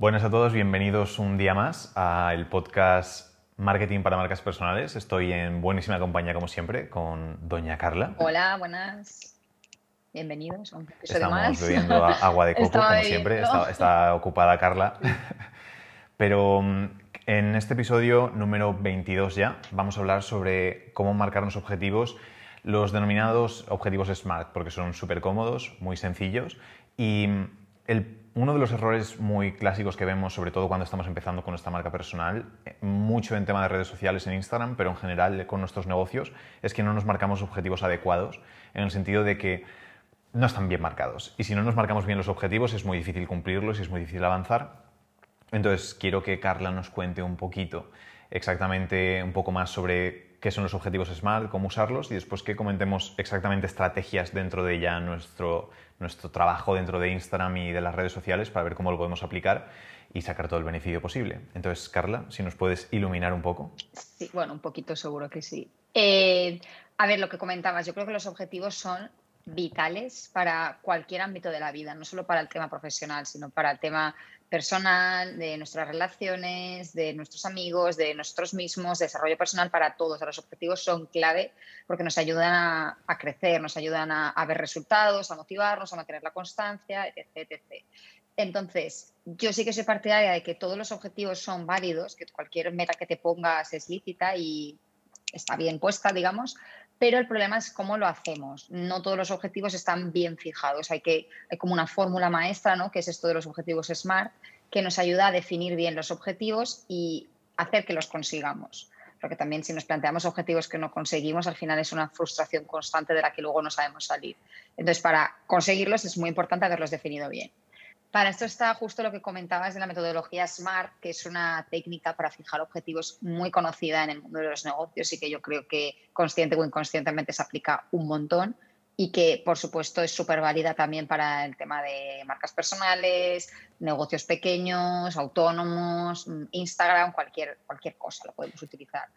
Buenas a todos, bienvenidos un día más al podcast Marketing para Marcas Personales. Estoy en buenísima compañía, como siempre, con Doña Carla. Hola, buenas. Bienvenidos Estamos bebiendo agua de coco, como siempre. Está, ocupada Carla. Pero mm, en este episodio número 22 ya vamos a hablar sobre cómo marcarnos objetivos, los denominados objetivos SMART, porque son súper cómodos, muy sencillos y mm, uno de los errores muy clásicos que vemos, sobre todo cuando estamos empezando con nuestra marca personal, eh, mucho en tema de redes sociales en Instagram, pero en general con nuestros negocios, es que no nos marcamos objetivos adecuados, en el sentido de que no están bien marcados. Y si no nos marcamos bien los objetivos, es muy difícil cumplirlos y es muy difícil avanzar. Entonces, quiero que Carla nos cuente un poquito, exactamente un poco más sobre qué son los objetivos SMART, cómo usarlos y después que comentemos exactamente estrategias dentro de ya nuestro, nuestro trabajo dentro de Instagram y de las redes sociales para ver cómo lo podemos aplicar y sacar todo el beneficio posible. Entonces, Carla, si nos puedes iluminar un poco. Sí, bueno, un poquito seguro que sí. Eh, a ver, lo que comentabas, yo creo que los objetivos son vitales para cualquier ámbito de la vida, no solo para el tema profesional, sino para el tema personal, de nuestras relaciones, de nuestros amigos, de nosotros mismos, desarrollo personal para todos. Los objetivos son clave porque nos ayudan a, crecer, nos ayudan a, ver resultados, a motivarnos, a mantener la constancia, etc, Entonces, yo sí que soy partidaria de que todos los objetivos son válidos, que cualquier meta que te pongas es lícita y está bien puesta, digamos, pero el problema es cómo lo hacemos. No todos los objetivos están bien fijados. Hay, que, hay como una fórmula maestra, ¿no? que es esto de los objetivos SMART, que nos ayuda a definir bien los objetivos y hacer que los consigamos. Porque también si nos planteamos objetivos que no conseguimos, al final es una frustración constante de la que luego no sabemos salir. Entonces, para conseguirlos es muy importante haberlos definido bien. Para esto está justo lo que comentabas de la metodología SMART, que es una técnica para fijar objetivos muy conocida en el mundo de los negocios y que yo creo que consciente o inconscientemente se aplica un montón y que por supuesto es súper válida también para el tema de marcas personales, negocios pequeños, autónomos, Instagram, cualquier, cualquier cosa lo podemos utilizar.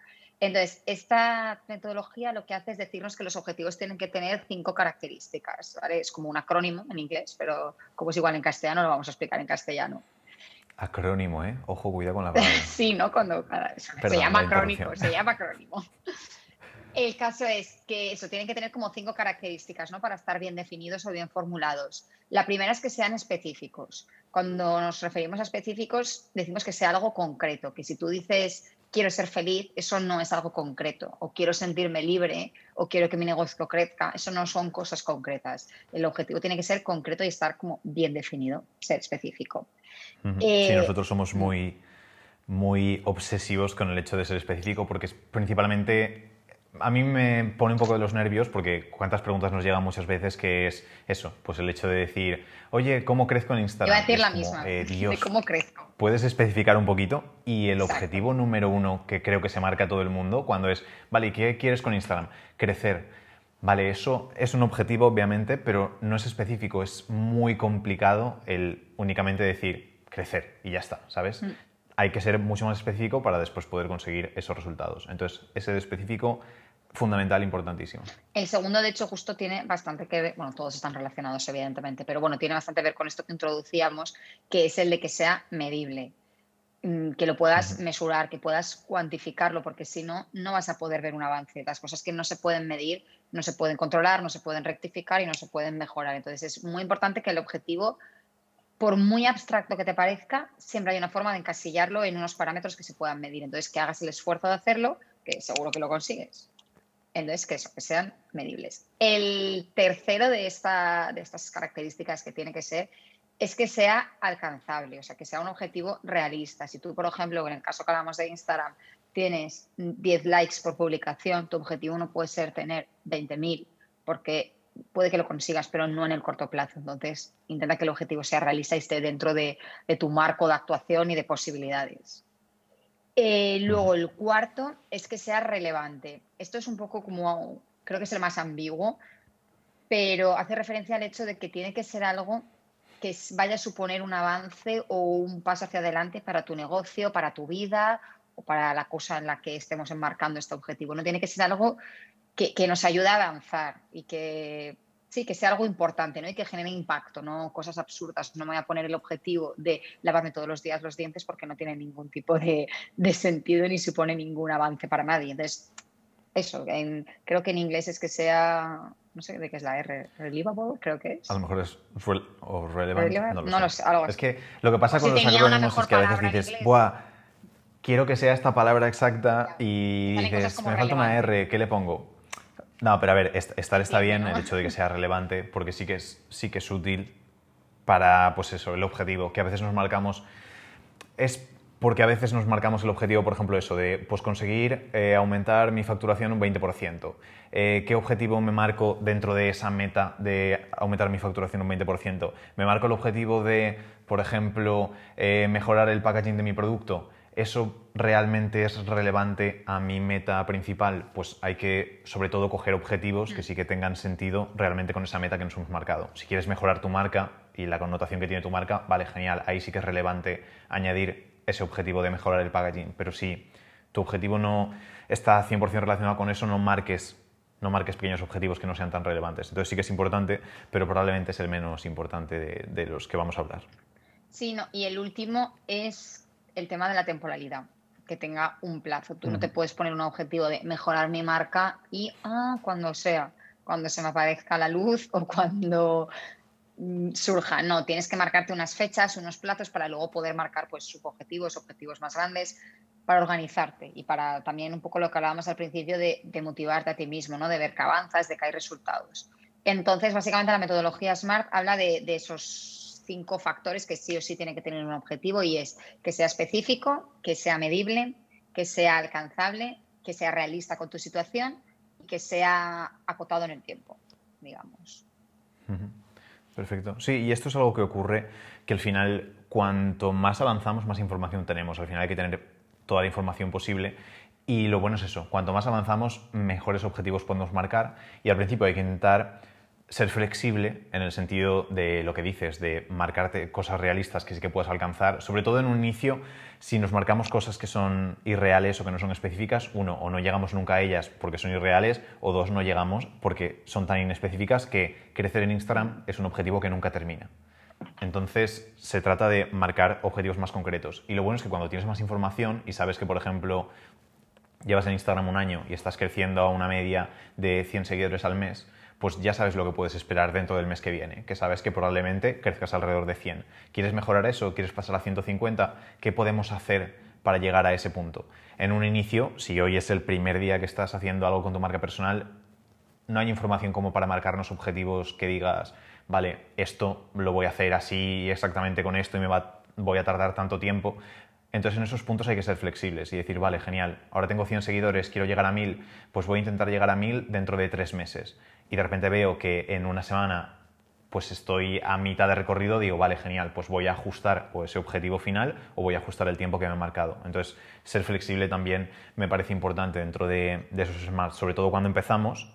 Entonces, esta metodología lo que hace es decirnos que los objetivos tienen que tener cinco características. Es como un acrónimo en inglés, pero como es igual en castellano, lo vamos a explicar en castellano. Acrónimo, ¿eh? Ojo, cuidado con la palabra. sí, ¿no? Cuando se llama acrónimo, se llama acrónimo. El caso es que eso, tienen que tener como cinco características, ¿no? Para estar bien definidos o bien formulados. La primera es que sean específicos. Cuando nos referimos a específicos, decimos que sea algo concreto, que si tú dices quiero ser feliz, eso no es algo concreto. O quiero sentirme libre, o quiero que mi negocio crezca, eso no son cosas concretas. El objetivo tiene que ser concreto y estar como bien definido, ser específico. sí, eh, nosotros somos muy, muy obsesivos con el hecho de ser específico porque es principalmente a mí me pone un poco de los nervios porque cuántas preguntas nos llegan muchas veces que es eso, pues el hecho de decir, oye, ¿cómo crezco en Instagram? A decir la misma, eh, de cómo crezco. ¿Puedes especificar un poquito? Y el objetivo número uno que creo que se marca todo el mundo cuando es, vale, ¿qué quieres con Instagram? Crecer. Vale, eso es un objetivo obviamente, pero no es específico, es muy complicado el únicamente decir crecer y ya está, ¿sabes? Mm. Hay que ser mucho más específico para después poder conseguir esos resultados. Entonces, ese de específico fundamental, importantísimo. El segundo, de hecho, justo tiene bastante que ver, bueno, todos están relacionados, evidentemente, pero bueno, tiene bastante que ver con esto que introducíamos, que es el de que sea medible, mm, que lo puedas mesurar, que puedas cuantificarlo, porque si no, no vas a poder ver un avance. Las cosas que no se pueden medir, no se pueden controlar, no se pueden rectificar y no se pueden mejorar. Entonces, es muy importante que el objetivo por muy abstracto que te parezca, siempre hay una forma de encasillarlo en unos parámetros que se puedan medir. Entonces, que hagas el esfuerzo de hacerlo, que seguro que lo consigues. Entonces, que, eso, que sean medibles. El tercero de, esta, de estas características que tiene que ser es que sea alcanzable, o sea, que sea un objetivo realista. Si tú, por ejemplo, en el caso que hablamos de Instagram, tienes 10 likes por publicación, tu objetivo no puede ser tener 20.000, porque puede que lo consigas, pero no en el corto plazo. Entonces, intenta que el objetivo sea realista y esté dentro de, tu marco de actuación y de posibilidades. Eh, luego, el cuarto es que sea relevante. Esto es un poco como, creo que es el más ambiguo, pero hace referencia al hecho de que tiene que ser algo que vaya a suponer un avance o un paso hacia adelante para tu negocio, para tu vida o para la cosa en la que estemos enmarcando este objetivo. No tiene que ser algo que, que nos ayude a avanzar y que Sí, que sea algo importante, ¿no? Y que genere impacto, no cosas absurdas. No me voy a poner el objetivo de lavarme todos los días los dientes porque no tiene ningún tipo de, sentido ni supone ningún avance para nadie. Entonces, eso, creo que en inglés es que sea, no sé de qué es la R, relevable, creo que es. A lo mejor es o relevant, no lo, sé. algo Es que lo que pasa con los acrónimos es que a veces dices, Buah, quiero que sea esta palabra exacta y dices, me falta una R, ¿qué le pongo? No, pero a ver, estar está bien el hecho de que sea relevante, porque sí que es, sí que es útil para, pues eso, el objetivo, que a veces nos marcamos, es porque a veces nos marcamos el objetivo, por ejemplo, eso de pues, conseguir eh, aumentar mi facturación un 20%. Eh, ¿Qué objetivo me marco dentro de esa meta de aumentar mi facturación un 20%? ¿Me marco el objetivo de, por ejemplo, eh, mejorar el packaging de mi producto? ¿Eso realmente es relevante a mi meta principal? Pues hay que, sobre todo, coger objetivos que mm. sí que tengan sentido realmente con esa meta que nos hemos marcado. Si quieres mejorar tu marca y la connotación que tiene tu marca, vale, genial. Ahí sí que es relevante añadir ese objetivo de mejorar el packaging. Pero si tu objetivo no está 100% relacionado con eso, no marques, no marques pequeños objetivos que no sean tan relevantes. Entonces sí que es importante, pero probablemente es el menos importante de, de los que vamos a hablar. Sí, no, y el último es el tema de la temporalidad, que tenga un plazo. Tú no te puedes poner un objetivo de mejorar mi marca y, ah, cuando sea, cuando se me aparezca la luz o cuando mm, surja. No, tienes que marcarte unas fechas, unos plazos para luego poder marcar pues subobjetivos, objetivos más grandes, para organizarte y para también un poco lo que hablábamos al principio de, motivarte a ti mismo, ¿no? de ver que avanzas, de que hay resultados. Entonces, básicamente la metodología SMART habla de, de esos cinco factores que sí o sí tienen que tener un objetivo y es que sea específico, que sea medible, que sea alcanzable, que sea realista con tu situación y que sea acotado en el tiempo, digamos. Perfecto. Sí, y esto es algo que ocurre que al final, cuanto más avanzamos, más información tenemos. Al final hay que tener toda la información posible. Y lo bueno es eso, cuanto más avanzamos, mejores objetivos podemos marcar. Y al principio hay que intentar ser flexible en el sentido de lo que dices, de marcarte cosas realistas que sí que puedas alcanzar, sobre todo en un inicio, si nos marcamos cosas que son irreales o que no son específicas, uno, o no llegamos nunca a ellas porque son irreales, o dos, no llegamos porque son tan inespecíficas que crecer en Instagram es un objetivo que nunca termina. Entonces, se trata de marcar objetivos más concretos. Y lo bueno es que cuando tienes más información y sabes que, por ejemplo, llevas en Instagram un año y estás creciendo a una media de 100 seguidores al mes, pues ya sabes lo que puedes esperar dentro del mes que viene, que sabes que probablemente crezcas alrededor de 100. ¿Quieres mejorar eso? ¿Quieres pasar a 150? ¿Qué podemos hacer para llegar a ese punto? En un inicio, si hoy es el primer día que estás haciendo algo con tu marca personal, no hay información como para marcarnos objetivos que digas, vale, esto lo voy a hacer así exactamente con esto y me va, voy a tardar tanto tiempo. Entonces en esos puntos hay que ser flexibles y decir, vale, genial, ahora tengo 100 seguidores, quiero llegar a 1000, pues voy a intentar llegar a 1000 dentro de tres meses y de repente veo que en una semana pues estoy a mitad de recorrido, digo, vale, genial, pues voy a ajustar ese objetivo final o voy a ajustar el tiempo que me he marcado. Entonces, ser flexible también me parece importante dentro de, esos smarts, sobre todo cuando empezamos.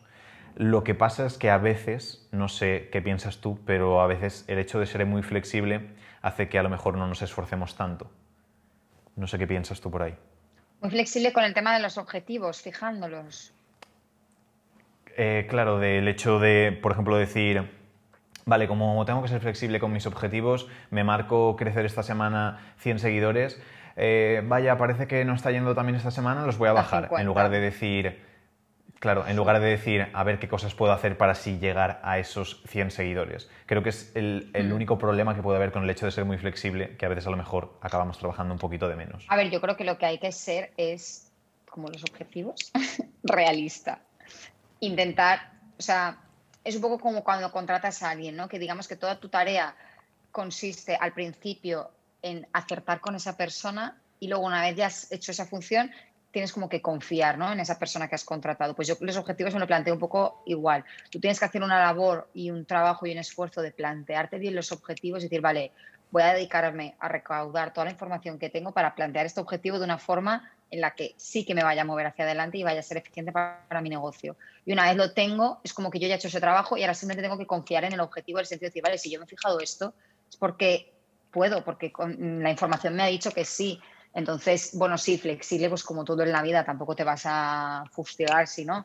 Lo que pasa es que a veces, no sé qué piensas tú, pero a veces el hecho de ser muy flexible hace que a lo mejor no nos esforcemos tanto. No sé qué piensas tú por ahí. Muy flexible con el tema de los objetivos, fijándolos. Eh, claro, del hecho de, por ejemplo, decir, vale, como tengo que ser flexible con mis objetivos, me marco crecer esta semana 100 seguidores, eh, vaya, parece que no está yendo también esta semana, los voy a bajar, en lugar de decir, claro, en lugar de decir, a ver qué cosas puedo hacer para así llegar a esos 100 seguidores. Creo que es el, el mm. único problema que puede haber con el hecho de ser muy flexible, que a veces a lo mejor acabamos trabajando un poquito de menos. A ver, yo creo que lo que hay que ser es, como los objetivos, realista intentar, o sea, es un poco como cuando contratas a alguien, ¿no? Que digamos que toda tu tarea consiste al principio en acertar con esa persona y luego una vez ya has hecho esa función, tienes como que confiar ¿no? en esa persona que has contratado. Pues yo los objetivos me lo planteo un poco igual. Tú tienes que hacer una labor y un trabajo y un esfuerzo de plantearte bien los objetivos y decir, vale, voy a dedicarme a recaudar toda la información que tengo para plantear este objetivo de una forma en la que sí que me vaya a mover hacia adelante y vaya a ser eficiente para, mi negocio. Y una vez lo tengo, es como que yo ya he hecho ese trabajo y ahora simplemente tengo que confiar en el objetivo, en el sentido de decir, vale, si yo me he fijado esto, es porque puedo, porque la información me ha dicho que sí. Entonces, bueno, sí, flexible, pues como todo en la vida, tampoco te vas a fustigar si no.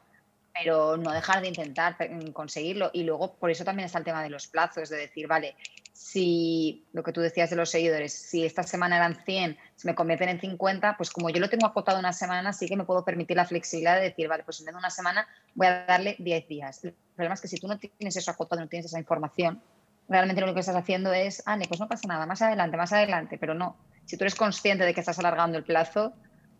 pero no dejar de intentar conseguirlo. Y luego, por eso también está el tema de los plazos, de decir, vale, si lo que tú decías de los seguidores, si esta semana eran 100, se me convierten en 50, pues como yo lo tengo acotado una semana, sí que me puedo permitir la flexibilidad de decir, vale, pues en vez de una semana voy a darle 10 días. El problema es que si tú no tienes eso acotado, no tienes esa información, realmente lo único que estás haciendo es, ah, pues no pasa nada, más adelante, más adelante, pero no. Si tú eres consciente de que estás alargando el plazo,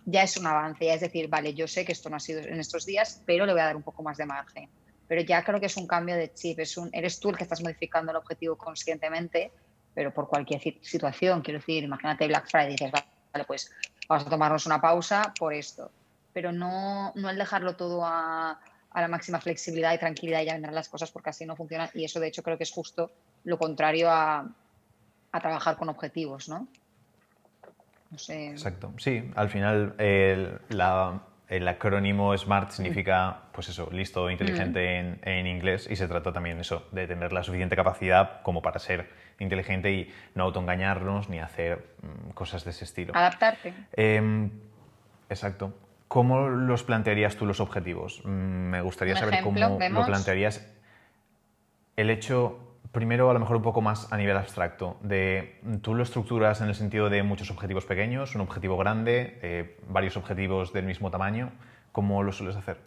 ya es un avance, ya es decir, vale, yo sé que esto no ha sido en estos días, pero le voy a dar un poco más de margen. Pero ya creo que es un cambio de chip, es un, eres tú el que estás modificando el objetivo conscientemente, pero por cualquier situación, quiero decir, imagínate Black Friday dices, vale, pues vamos a tomarnos una pausa por esto, pero no, no el dejarlo todo a, a la máxima flexibilidad y tranquilidad y ya vendrán las cosas porque así no funciona y eso de hecho creo que es justo lo contrario a, a trabajar con objetivos, ¿no? Exacto. Sí, al final el, acrónimo SMART significa, pues eso, listo, inteligente en, inglés y se trata también eso, de tener la suficiente capacidad como para ser inteligente y no autoengañarnos ni hacer mm, cosas de ese estilo. Adaptarte. Em, exacto. ¿Cómo los plantearías tú los objetivos? Mm, me gustaría saber cómo lo plantearías. El hecho primero a lo mejor un poco más a nivel abstracto, de tú lo estructuras en el sentido de muchos objetivos pequeños, un objetivo grande, eh, varios objetivos del mismo tamaño, ¿cómo lo sueles hacer?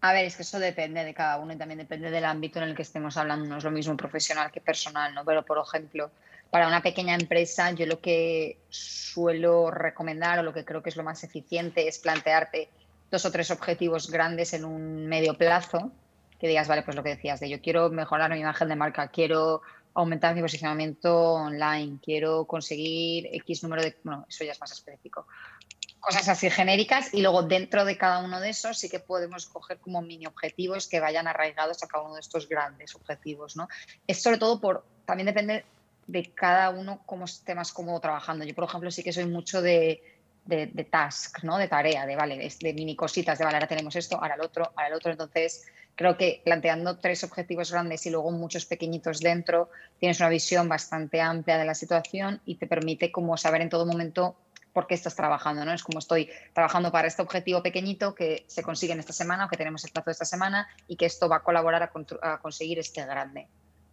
A ver, es que eso depende de cada uno y también depende del ámbito en el que estemos hablando, no es lo mismo profesional que personal, ¿no? Pero por ejemplo, para una pequeña empresa yo lo que suelo recomendar o lo que creo que es lo más eficiente es plantearte dos o tres objetivos grandes en un medio plazo que digas, vale, pues lo que decías, de yo quiero mejorar mi imagen de marca, quiero aumentar mi posicionamiento online, quiero conseguir X número de... Bueno, eso ya es más específico. Cosas así genéricas y luego dentro de cada uno de esos sí que podemos coger como mini objetivos que vayan arraigados a cada uno de estos grandes objetivos, ¿no? Es sobre todo por... También depende de cada uno cómo esté más cómodo trabajando. Yo, por ejemplo, sí que soy mucho de, de, de task, ¿no? De tarea, de, vale, de mini cositas, de, vale, ahora tenemos esto, ahora el otro, ahora el otro. Entonces, creo que planteando tres objetivos grandes y luego muchos pequeñitos dentro, tienes una visión bastante amplia de la situación y te permite como saber en todo momento por qué estás trabajando, ¿no? Es como estoy trabajando para este objetivo pequeñito que se consigue en esta semana o que tenemos el plazo de esta semana y que esto va a colaborar a, conseguir este grande.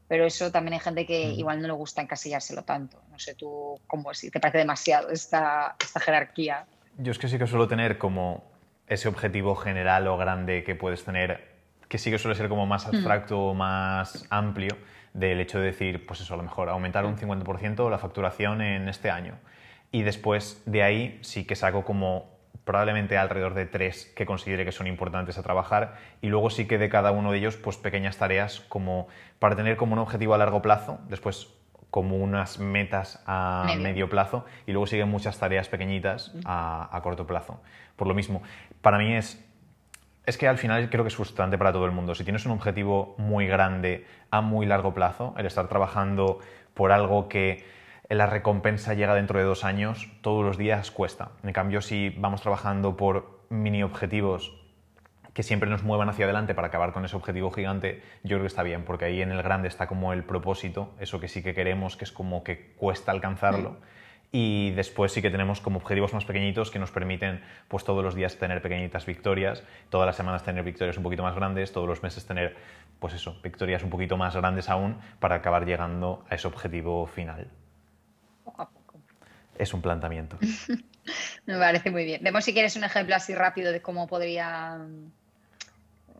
Pero eso también hay gente que igual no le gusta encasillárselo tanto. No sé, tú, cómo si te parece demasiado esta, esta jerarquía. Yo es que sí que suelo tener como ese objetivo general o grande que puedes tener que sí que suele ser como más hmm. abstracto o más amplio del hecho de decir, pues eso, a lo mejor aumentar un 50% la facturación en este año. Y después de ahí sí que saco como probablemente alrededor de tres que considere que son importantes a trabajar y luego sí que de cada uno de ellos pues pequeñas tareas como para tener como un objetivo a largo plazo, después como unas metas a medio, plazo y luego siguen muchas tareas pequeñitas a, a corto plazo. Por lo mismo, para mí es es que al final creo que es frustrante para todo el mundo. Si tienes un objetivo muy grande a muy largo plazo, el estar trabajando por algo que la recompensa llega dentro de dos años, todos los días cuesta. En cambio, si vamos trabajando por mini objetivos que siempre nos muevan hacia adelante para acabar con ese objetivo gigante, yo creo que está bien, porque ahí en el grande está como el propósito, eso que sí que queremos, que es como que cuesta alcanzarlo y después sí que tenemos como objetivos más pequeñitos que nos permiten pues todos los días tener pequeñitas victorias, todas las semanas tener victorias un poquito más grandes, todos los meses tener pues eso, victorias un poquito más grandes aún para acabar llegando a ese objetivo final. Poco a poco. Es un planteamiento. Me parece muy bien. Vemos si quieres un ejemplo así rápido de cómo podría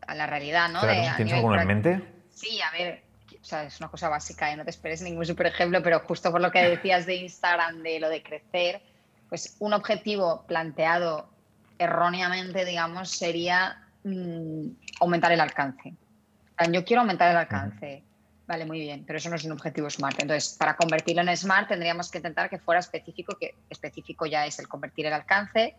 a la realidad, ¿no? ¿Tienes alguno en mente? Sí, a ver, o sea, es una cosa básica, y no te esperes ningún super ejemplo, pero justo por lo que decías de Instagram, de lo de crecer, pues un objetivo planteado erróneamente, digamos, sería mm, aumentar el alcance. Yo quiero aumentar el alcance. Vale, muy bien, pero eso no es un objetivo SMART. Entonces, para convertirlo en SMART tendríamos que intentar que fuera específico, que específico ya es el convertir el alcance.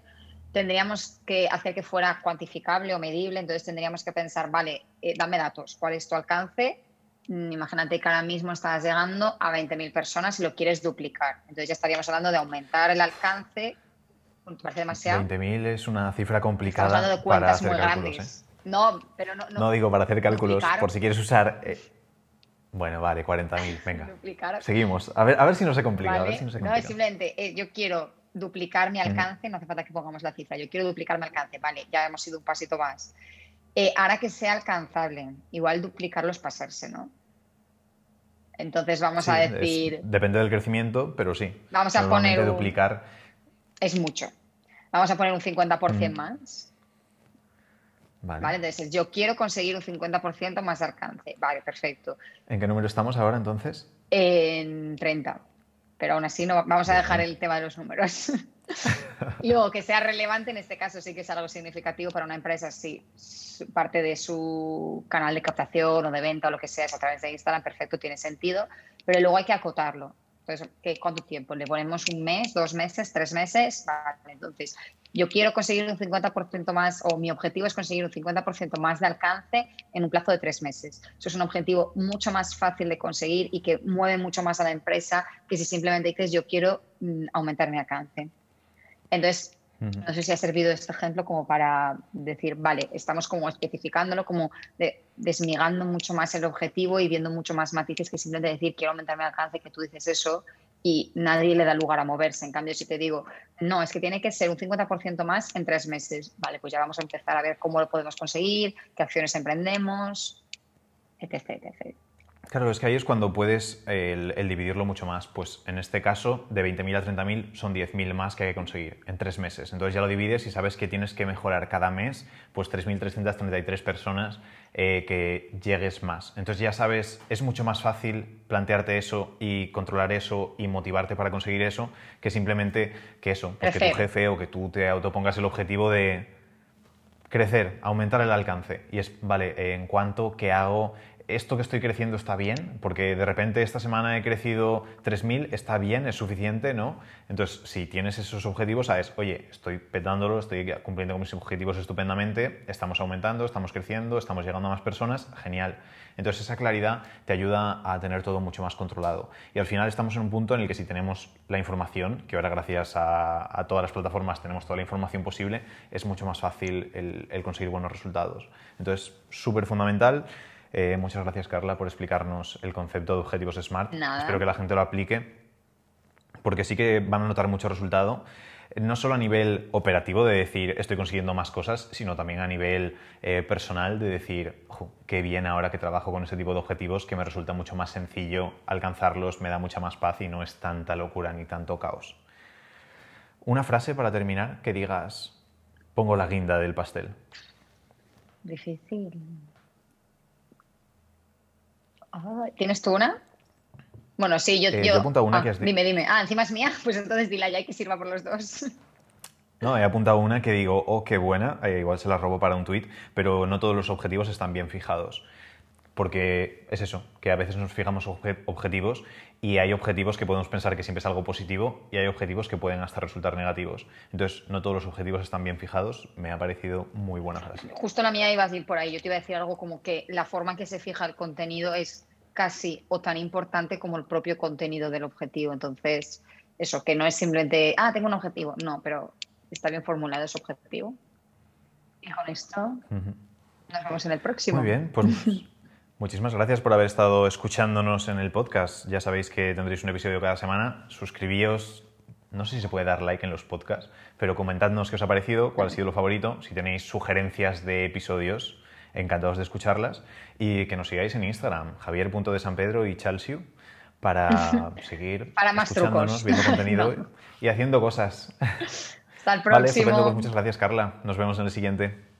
Tendríamos que hacer que fuera cuantificable o medible, entonces tendríamos que pensar, vale, eh, dame datos, ¿cuál es tu alcance? Mm, imagínate que ahora mismo estás llegando a 20.000 personas y lo quieres duplicar. Entonces ya estaríamos hablando de aumentar el alcance. ¿Te parece demasiado? 20.000 es una cifra complicada para hacer muy cálculos. ¿eh? No, pero no, no, digo para hacer cálculos, por si quieres usar... Eh, bueno, vale, 40.000, venga. Seguimos. A ver, a ver si no se complica. A ver si no, se complica. no, simplemente eh, yo quiero duplicar mi alcance, no hace falta que pongamos la cifra, yo quiero duplicar mi alcance, vale, ya hemos ido un pasito más eh, hará que sea alcanzable. Igual duplicarlo es pasarse, ¿no? Entonces vamos a decir... depende del crecimiento, pero sí. Vamos a poner... duplicar... Es mucho. Vamos a poner un 50% mm. más. Vale. Entonces, yo quiero conseguir un 50% más de alcance. Vale, perfecto. ¿En qué número estamos ahora entonces? En 30. Pero aún así no vamos a dejar el tema de los números. luego que sea relevante, en este caso sí que es algo significativo para una empresa, sí, parte de su canal de captación o de venta o lo que sea es a través de Instagram, perfecto, tiene sentido, pero luego hay que acotarlo. Entonces, ¿qué, ¿cuánto tiempo? ¿Le ponemos un mes, dos meses, tres meses? Vale, entonces, yo quiero conseguir un 50% más, o mi objetivo es conseguir un 50% más de alcance en un plazo de tres meses. Eso es un objetivo mucho más fácil de conseguir y que mueve mucho más a la empresa que si simplemente dices yo quiero mm, aumentar mi alcance. Entonces, no sé si ha servido este ejemplo como para decir, vale, estamos como especificándolo, como desmigando mucho más el objetivo y viendo mucho más matices que simplemente decir, quiero aumentar mi alcance, que tú dices eso y nadie le da lugar a moverse. En cambio, si te digo, no, es que tiene que ser un 50% más en tres meses, vale, pues ya vamos a empezar a ver cómo lo podemos conseguir, qué acciones emprendemos, etc. etc. Claro, es que ahí es cuando puedes el, dividirlo mucho más. Pues en este caso, de 20.000 a 30.000 son 10.000 más que hay que conseguir en tres meses. Entonces ya lo divides y sabes que tienes que mejorar cada mes pues 3.333 personas eh, que llegues más. Entonces ya sabes, es mucho más fácil plantearte eso y controlar eso y motivarte para conseguir eso que simplemente que eso, pues que tu jefe o que tú te autopongas el objetivo de crecer, aumentar el alcance. Y es, vale, ¿en cuánto? ¿Qué hago? Esto que estoy creciendo está bien, porque de repente esta semana he crecido 3.000, está bien, es suficiente, ¿no? Entonces, si tienes esos objetivos, sabes, oye, estoy petándolo, estoy cumpliendo con mis objetivos estupendamente, estamos aumentando, estamos creciendo, estamos llegando a más personas, genial. Entonces, esa claridad te ayuda a tener todo mucho más controlado. Y al final estamos en un punto en el que si tenemos la información, que ahora gracias a, todas las plataformas tenemos toda la información posible, es mucho más fácil el, el conseguir buenos resultados. Entonces, súper fundamental. Eh, muchas gracias, Carla, por explicarnos el concepto de objetivos SMART. Espero que la gente lo aplique, porque sí que van a notar mucho resultado no solo a nivel operativo de decir estoy consiguiendo más cosas, sino también a nivel eh, personal de decir qué bien ahora que trabajo con ese tipo de objetivos que me resulta mucho más sencillo alcanzarlos, me da mucha más paz y no es tanta locura ni tanto caos. Una frase para terminar que digas pongo la guinda del pastel. Difícil. ¿Tienes tú una? Bueno, sí, yo... Eh, yo, una ah, que has Dime, dime. Ah, encima es mía, pues entonces dila ya que sirva por los dos. No, he apuntado una que digo, oh, qué buena, eh, igual se la robo para un tuit, pero no todos los objetivos están bien fijados. Porque es eso, que a veces nos fijamos objetivos y hay objetivos que podemos pensar que siempre es algo positivo y hay objetivos que pueden hasta resultar negativos. Entonces, no todos los objetivos están bien fijados. Me ha parecido muy buena frase. Justo la mía iba a ir por ahí. Yo te iba a decir algo como que la forma en que se fija el contenido es casi o tan importante como el propio contenido del objetivo. Entonces, eso, que no es simplemente, ah, tengo un objetivo. No, pero está bien formulado ese objetivo. Y con esto nos vemos en el próximo. Muy bien, pues muchísimas gracias por haber estado escuchándonos en el podcast. Ya sabéis que tendréis un episodio cada semana. Suscribíos. No sé si se puede dar like en los podcasts, pero comentadnos qué os ha parecido, cuál ha sido lo favorito, si tenéis sugerencias de episodios encantados de escucharlas y que nos sigáis en Instagram, javier.desanpedro y chalsiu, para seguir para más escuchándonos, viendo contenido y haciendo cosas. Hasta el próximo. Vale, pues muchas gracias, Carla. Nos vemos en el siguiente.